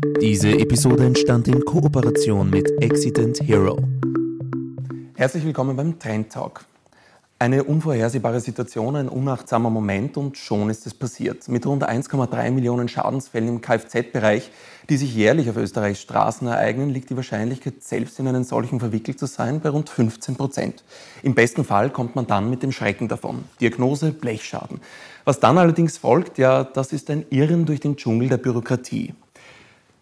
Diese Episode entstand in Kooperation mit Accident Hero. Herzlich willkommen beim Trend Talk. Eine unvorhersehbare Situation, ein unachtsamer Moment und schon ist es passiert. Mit rund 1,3 Millionen Schadensfällen im Kfz-Bereich, die sich jährlich auf Österreichs Straßen ereignen, liegt die Wahrscheinlichkeit, selbst in einen solchen verwickelt zu sein, bei rund 15 Prozent. Im besten Fall kommt man dann mit dem Schrecken davon. Diagnose Blechschaden. Was dann allerdings folgt, ja, das ist ein Irren durch den Dschungel der Bürokratie.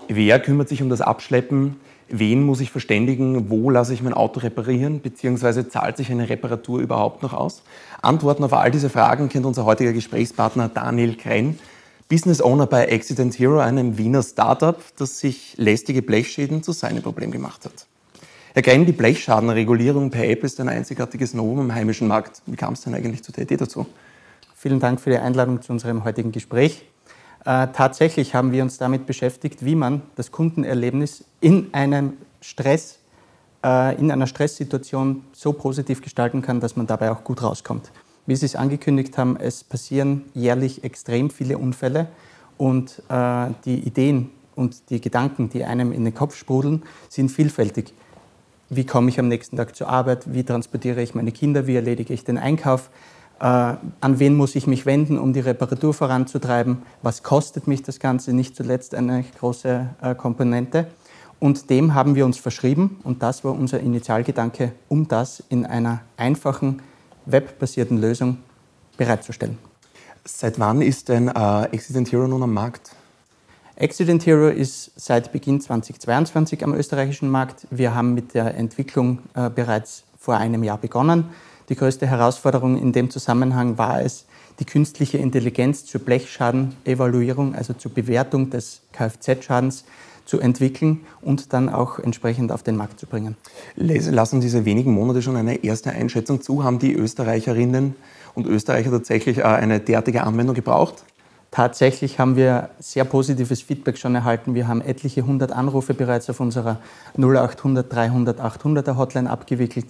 Wer kümmert sich um das Abschleppen? Wen muss ich verständigen? Wo lasse ich mein Auto reparieren? Beziehungsweise zahlt sich eine Reparatur überhaupt noch aus? Antworten auf all diese Fragen kennt unser heutiger Gesprächspartner Daniel Krenn, Business Owner bei Accident Hero, einem Wiener Startup, das sich lästige Blechschäden zu seinem Problem gemacht hat. Herr Krenn, die Blechschadenregulierung per App ist ein einzigartiges Novum im heimischen Markt. Wie kam es denn eigentlich zu der Idee dazu? Vielen Dank für die Einladung zu unserem heutigen Gespräch. Äh, tatsächlich haben wir uns damit beschäftigt, wie man das Kundenerlebnis in einem Stress, äh, in einer Stresssituation so positiv gestalten kann, dass man dabei auch gut rauskommt. Wie Sie es angekündigt haben, es passieren jährlich extrem viele Unfälle und äh, die Ideen und die Gedanken, die einem in den Kopf sprudeln, sind vielfältig. Wie komme ich am nächsten Tag zur Arbeit? Wie transportiere ich meine Kinder? Wie erledige ich den Einkauf? Äh, an wen muss ich mich wenden, um die Reparatur voranzutreiben, was kostet mich das Ganze, nicht zuletzt eine große äh, Komponente. Und dem haben wir uns verschrieben und das war unser Initialgedanke, um das in einer einfachen, webbasierten Lösung bereitzustellen. Seit wann ist denn äh, Accident Hero nun am Markt? Accident Hero ist seit Beginn 2022 am österreichischen Markt. Wir haben mit der Entwicklung äh, bereits vor einem Jahr begonnen. Die größte Herausforderung in dem Zusammenhang war es, die künstliche Intelligenz zur Blechschadenevaluierung, also zur Bewertung des Kfz-Schadens zu entwickeln und dann auch entsprechend auf den Markt zu bringen. Lassen diese wenigen Monate schon eine erste Einschätzung zu? Haben die Österreicherinnen und Österreicher tatsächlich äh, eine derartige Anwendung gebraucht? Tatsächlich haben wir sehr positives Feedback schon erhalten. Wir haben etliche hundert Anrufe bereits auf unserer 0800 300 800er Hotline abgewickelt.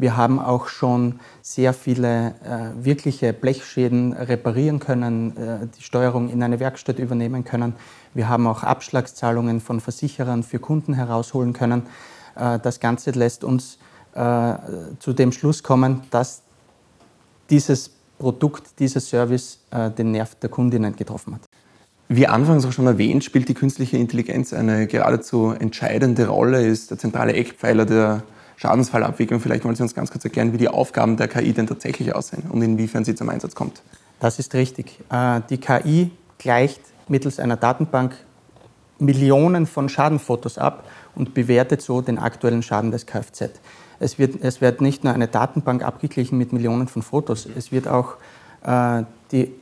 Wir haben auch schon sehr viele äh, wirkliche Blechschäden reparieren können, äh, die Steuerung in eine Werkstatt übernehmen können. Wir haben auch Abschlagszahlungen von Versicherern für Kunden herausholen können. Äh, das Ganze lässt uns äh, zu dem Schluss kommen, dass dieses Produkt, dieser Service äh, den Nerv der Kundinnen getroffen hat. Wie anfangs auch schon erwähnt, spielt die künstliche Intelligenz eine geradezu entscheidende Rolle, ist der zentrale Eckpfeiler der Schadensfallabwicklung. Vielleicht wollen Sie uns ganz kurz erklären, wie die Aufgaben der KI denn tatsächlich aussehen und inwiefern sie zum Einsatz kommt. Das ist richtig. Äh, die KI gleicht mittels einer Datenbank Millionen von Schadenfotos ab und bewertet so den aktuellen Schaden des Kfz. Es wird, es wird nicht nur eine Datenbank abgeglichen mit Millionen von Fotos, es wird auch äh, die,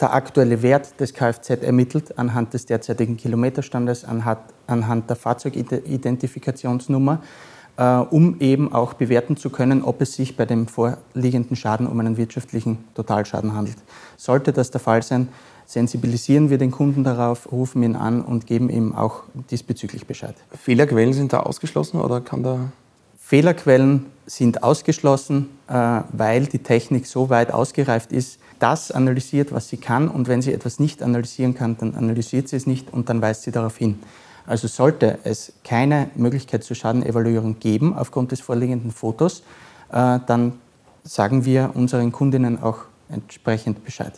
der aktuelle Wert des Kfz ermittelt anhand des derzeitigen Kilometerstandes, anhand, anhand der Fahrzeugidentifikationsnummer um eben auch bewerten zu können, ob es sich bei dem vorliegenden Schaden um einen wirtschaftlichen Totalschaden handelt. Sollte das der Fall sein, sensibilisieren wir den Kunden darauf, rufen ihn an und geben ihm auch diesbezüglich Bescheid. Fehlerquellen sind da ausgeschlossen oder kann da Fehlerquellen sind ausgeschlossen, äh, weil die Technik so weit ausgereift ist, das analysiert, was sie kann und wenn sie etwas nicht analysieren kann, dann analysiert sie es nicht und dann weist sie darauf hin. Also sollte es keine Möglichkeit zur Schadenevaluierung geben aufgrund des vorliegenden Fotos, äh, dann sagen wir unseren Kundinnen auch entsprechend Bescheid.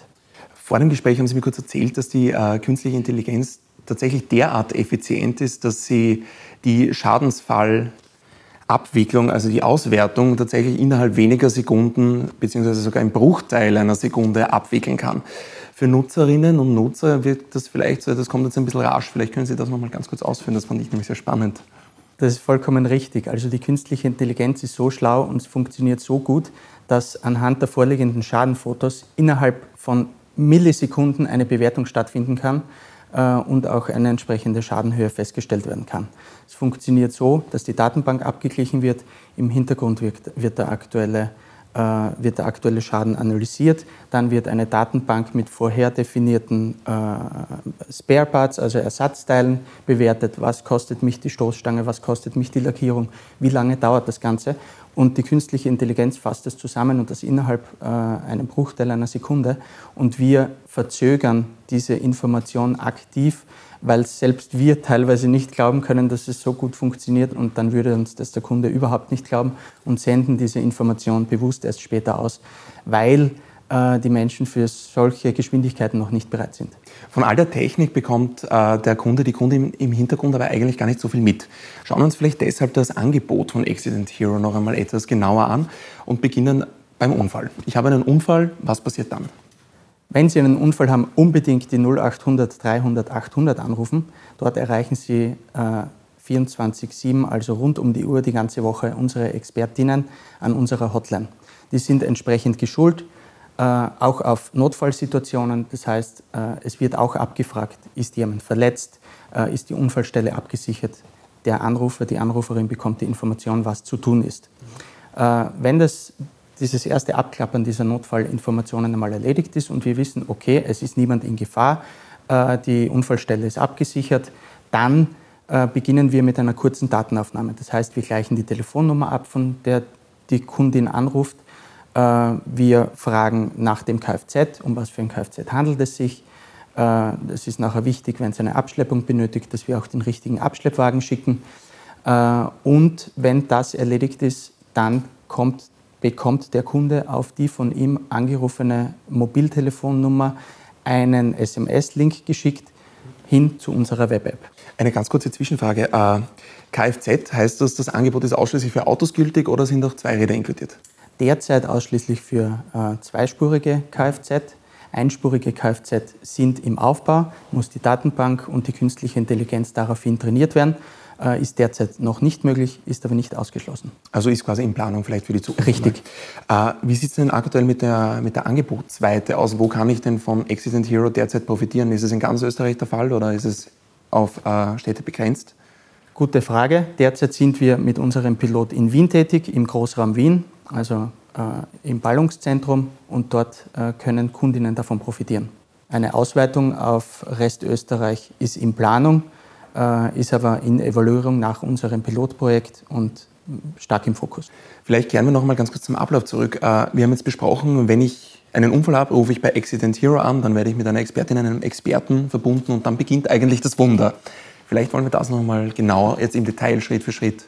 Vor dem Gespräch haben Sie mir kurz erzählt, dass die äh, künstliche Intelligenz tatsächlich derart effizient ist, dass sie die Schadensfallabwicklung, also die Auswertung tatsächlich innerhalb weniger Sekunden beziehungsweise sogar im Bruchteil einer Sekunde abwickeln kann. Für Nutzerinnen und Nutzer wirkt das vielleicht das kommt jetzt ein bisschen rasch. Vielleicht können Sie das nochmal ganz kurz ausführen, das fand ich nämlich sehr spannend. Das ist vollkommen richtig. Also die künstliche Intelligenz ist so schlau und es funktioniert so gut, dass anhand der vorliegenden Schadenfotos innerhalb von Millisekunden eine Bewertung stattfinden kann äh, und auch eine entsprechende Schadenhöhe festgestellt werden kann. Es funktioniert so, dass die Datenbank abgeglichen wird, im Hintergrund wird, der aktuelle wird der aktuelle Schaden analysiert. Dann wird eine Datenbank mit vorher definierten äh, Spare Parts, also Ersatzteilen, bewertet. Was kostet mich die Stoßstange, was kostet mich die Lackierung, wie lange dauert das Ganze. Und die künstliche Intelligenz fasst es zusammen und das innerhalb äh, einem Bruchteil einer Sekunde. Und wir verzögern diese Information aktiv, weil selbst wir teilweise nicht glauben können, dass es so gut funktioniert. Und dann würde uns das der Kunde überhaupt nicht glauben und senden diese Information bewusst erst später aus, weil die Menschen für solche Geschwindigkeiten noch nicht bereit sind. Von all der Technik bekommt äh, der Kunde, die Kunde im, Hintergrund aber eigentlich gar nicht so viel mit. Schauen wir uns vielleicht deshalb das Angebot von Accident Hero noch einmal etwas genauer an und beginnen beim Unfall. Ich habe einen Unfall, was passiert dann? Wenn Sie einen Unfall haben, unbedingt die 0800 300 800 anrufen. Dort erreichen Sie äh, 24-7, also rund um die Uhr die ganze Woche, unsere Expertinnen an unserer Hotline. Die sind entsprechend geschult, äh, auch auf Notfallsituationen. Das heißt, äh, es wird auch abgefragt, ist jemand verletzt, äh, ist die Unfallstelle abgesichert. Der Anrufer, die Anruferin bekommt die Information, was zu tun ist. Wenn das, dieses erste Abklappern dieser Notfallinformationen einmal erledigt ist und wir wissen, okay, es ist niemand in Gefahr, die Unfallstelle ist abgesichert, dann beginnen wir mit einer kurzen Datenaufnahme. Das heißt, wir gleichen die Telefonnummer ab, von der die Kundin anruft äh, wir fragen nach dem Kfz, um was für ein Kfz handelt es sich. Äh, das ist nachher wichtig, wenn es eine Abschleppung benötigt, dass wir auch den richtigen Abschleppwagen schicken. Äh, und wenn das erledigt ist, dann kommt, bekommt der Kunde auf die von ihm angerufene Mobiltelefonnummer einen SMS-Link geschickt hin zu unserer Web-App. Eine ganz kurze Zwischenfrage. Kfz, heißt das, das Angebot ist ausschließlich für Autos gültig oder sind auch Zweiräder inkludiert? Derzeit ausschließlich für äh, zweispurige Kfz. Einspurige Kfz sind im Aufbau, muss die Datenbank und die künstliche Intelligenz daraufhin trainiert werden. Äh, ist derzeit noch nicht möglich, ist aber nicht ausgeschlossen. Also ist quasi in Planung vielleicht für die Zukunft. Richtig. Äh, wie sieht es denn aktuell mit der, mit der Angebotsweite aus? Wo kann ich denn von Accident Hero derzeit profitieren? Ist es in ganz Österreich der Fall oder ist es auf äh, Städte begrenzt? Gute Frage. Derzeit sind wir mit unserem Pilot in Wien tätig, im Großraum Wien also äh, im Ballungszentrum und dort äh, können Kundinnen davon profitieren. Eine Ausweitung auf Restösterreich ist in Planung, äh, ist aber in Evaluierung nach unserem Pilotprojekt und stark im Fokus. Vielleicht kehren wir noch mal ganz kurz zum Ablauf zurück. Äh, wir haben jetzt besprochen, wenn ich einen Unfall habe, rufe ich bei Accident Hero an, dann werde ich mit einer Expertin, einem Experten verbunden und dann beginnt eigentlich das Wunder. Vielleicht wollen wir das noch mal genauer jetzt im Detail Schritt für Schritt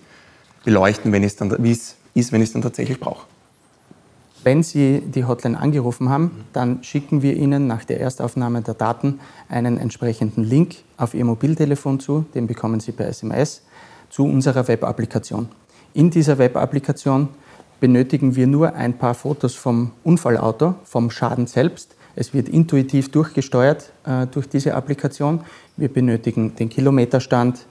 beleuchten, wenn es dann, wie es ist, wenn ich es dann tatsächlich brauche. Wenn Sie die Hotline angerufen haben, dann schicken wir Ihnen nach der Erstaufnahme der Daten einen entsprechenden Link auf Ihr Mobiltelefon zu, den bekommen Sie per SMS, zu unserer Web-Applikation. In dieser Web-Applikation benötigen wir nur ein paar Fotos vom Unfallauto, vom Schaden selbst. Es wird intuitiv durchgesteuert äh, durch diese Applikation. Wir benötigen den Kilometerstand,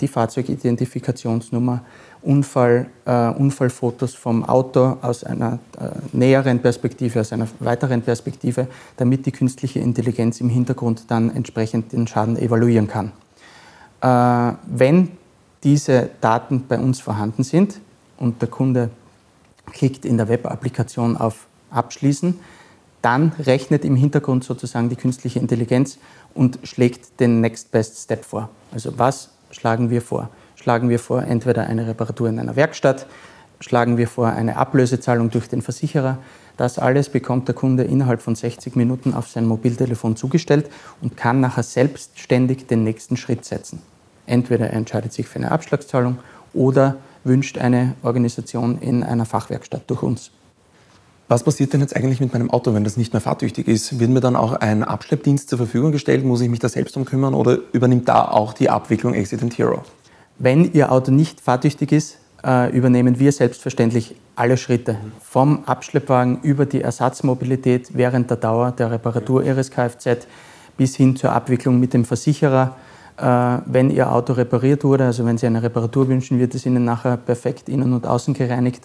die Fahrzeugidentifikationsnummer, Unfall, äh, Unfallfotos vom Auto aus einer äh, näheren Perspektive, aus einer weiteren Perspektive, damit die künstliche Intelligenz im Hintergrund dann entsprechend den Schaden evaluieren kann. Äh, wenn diese Daten bei uns vorhanden sind und der Kunde klickt in der Web-Applikation auf Abschließen, dann rechnet im Hintergrund sozusagen die künstliche Intelligenz und schlägt den Next Best Step vor. Also was schlagen wir vor? schlagen wir vor entweder eine Reparatur in einer Werkstatt, schlagen wir vor eine Ablösezahlung durch den Versicherer. Das alles bekommt der Kunde innerhalb von 60 Minuten auf sein Mobiltelefon zugestellt und kann nachher selbstständig den nächsten Schritt setzen. Entweder er entscheidet sich für eine Abschlagszahlung oder wünscht eine Organisation in einer Fachwerkstatt durch uns. Was passiert denn jetzt eigentlich mit meinem Auto, wenn das nicht mehr fahrtüchtig ist? Wird mir dann auch ein Abschleppdienst zur Verfügung gestellt? Muss ich mich da selbst um kümmern oder übernimmt da auch die Abwicklung Accident Hero? Wenn Ihr Auto nicht fahrtüchtig ist, äh, übernehmen wir selbstverständlich alle Schritte. Vom Abschleppwagen über die Ersatzmobilität während der Dauer der Reparatur Ihres Kfz bis hin zur Abwicklung mit dem Versicherer. Äh, wenn Ihr Auto repariert wurde, also wenn Sie eine Reparatur wünschen, wird es Ihnen nachher perfekt innen und außen gereinigt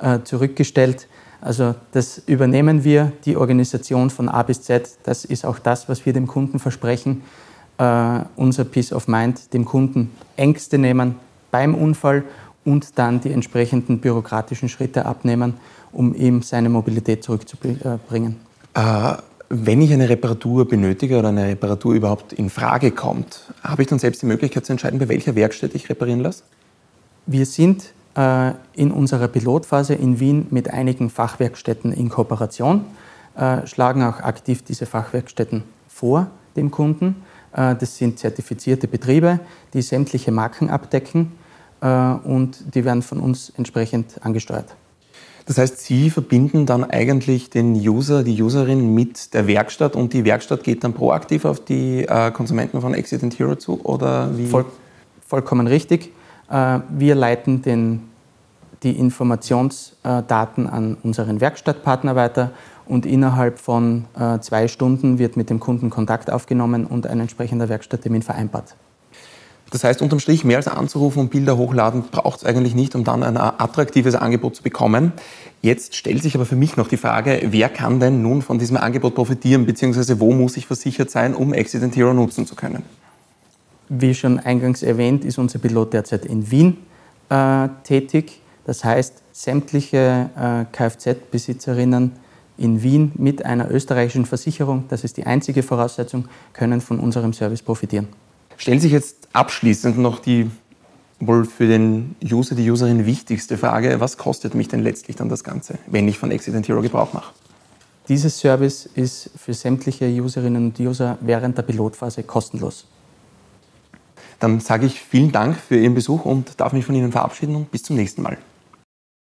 äh, zurückgestellt. Also das übernehmen wir, die Organisation von A bis Z. Das ist auch das, was wir dem Kunden versprechen äh, unser Peace of Mind dem Kunden Ängste nehmen beim Unfall und dann die entsprechenden bürokratischen Schritte abnehmen, um ihm seine Mobilität zurückzubringen. Äh, wenn ich eine Reparatur benötige oder eine Reparatur überhaupt in Frage kommt, habe ich dann selbst die Möglichkeit zu entscheiden, bei welcher Werkstatt ich reparieren lasse? Wir sind in unserer Pilotphase in Wien mit einigen Fachwerkstätten in Kooperation, äh, schlagen auch aktiv diese Fachwerkstätten vor dem Kunden. Äh, das sind zertifizierte Betriebe, die sämtliche Marken abdecken und die werden von uns entsprechend angesteuert. Das heißt, Sie verbinden dann eigentlich den User, die Userin mit der Werkstatt und die Werkstatt geht dann proaktiv auf die Konsumenten von Accident Hero zu oder wie? Voll, vollkommen richtig. Wir leiten den die Informationsdaten an unseren Werkstattpartner weiter und innerhalb von äh, zwei Stunden wird mit dem Kunden Kontakt aufgenommen und ein entsprechender Werkstatttermin vereinbart. Das heißt, unterm Strich, mehr als anzurufen und Bilder hochladen, braucht es eigentlich nicht, um dann ein attraktives Angebot zu bekommen. Jetzt stellt sich aber für mich noch die Frage, wer kann denn nun von diesem Angebot profitieren, beziehungsweise wo muss ich versichert sein, um Accident Hero nutzen zu können? Wie schon eingangs erwähnt, ist unser Pilot derzeit in Wien äh, tätig. Das heißt, sämtliche äh, Kfz-Besitzerinnen in Wien mit einer österreichischen Versicherung, das ist die einzige Voraussetzung, können von unserem Service profitieren. Stellen sich jetzt abschließend noch die wohl für den User, die Userin wichtigste Frage, was kostet mich denn letztlich dann das Ganze, wenn ich von Accident Hero Gebrauch mache? Dieses Service ist für sämtliche Userinnen und User während der Pilotphase kostenlos. Dann sage ich vielen Dank für Ihren Besuch und darf mich von Ihnen verabschieden und bis zum nächsten Mal.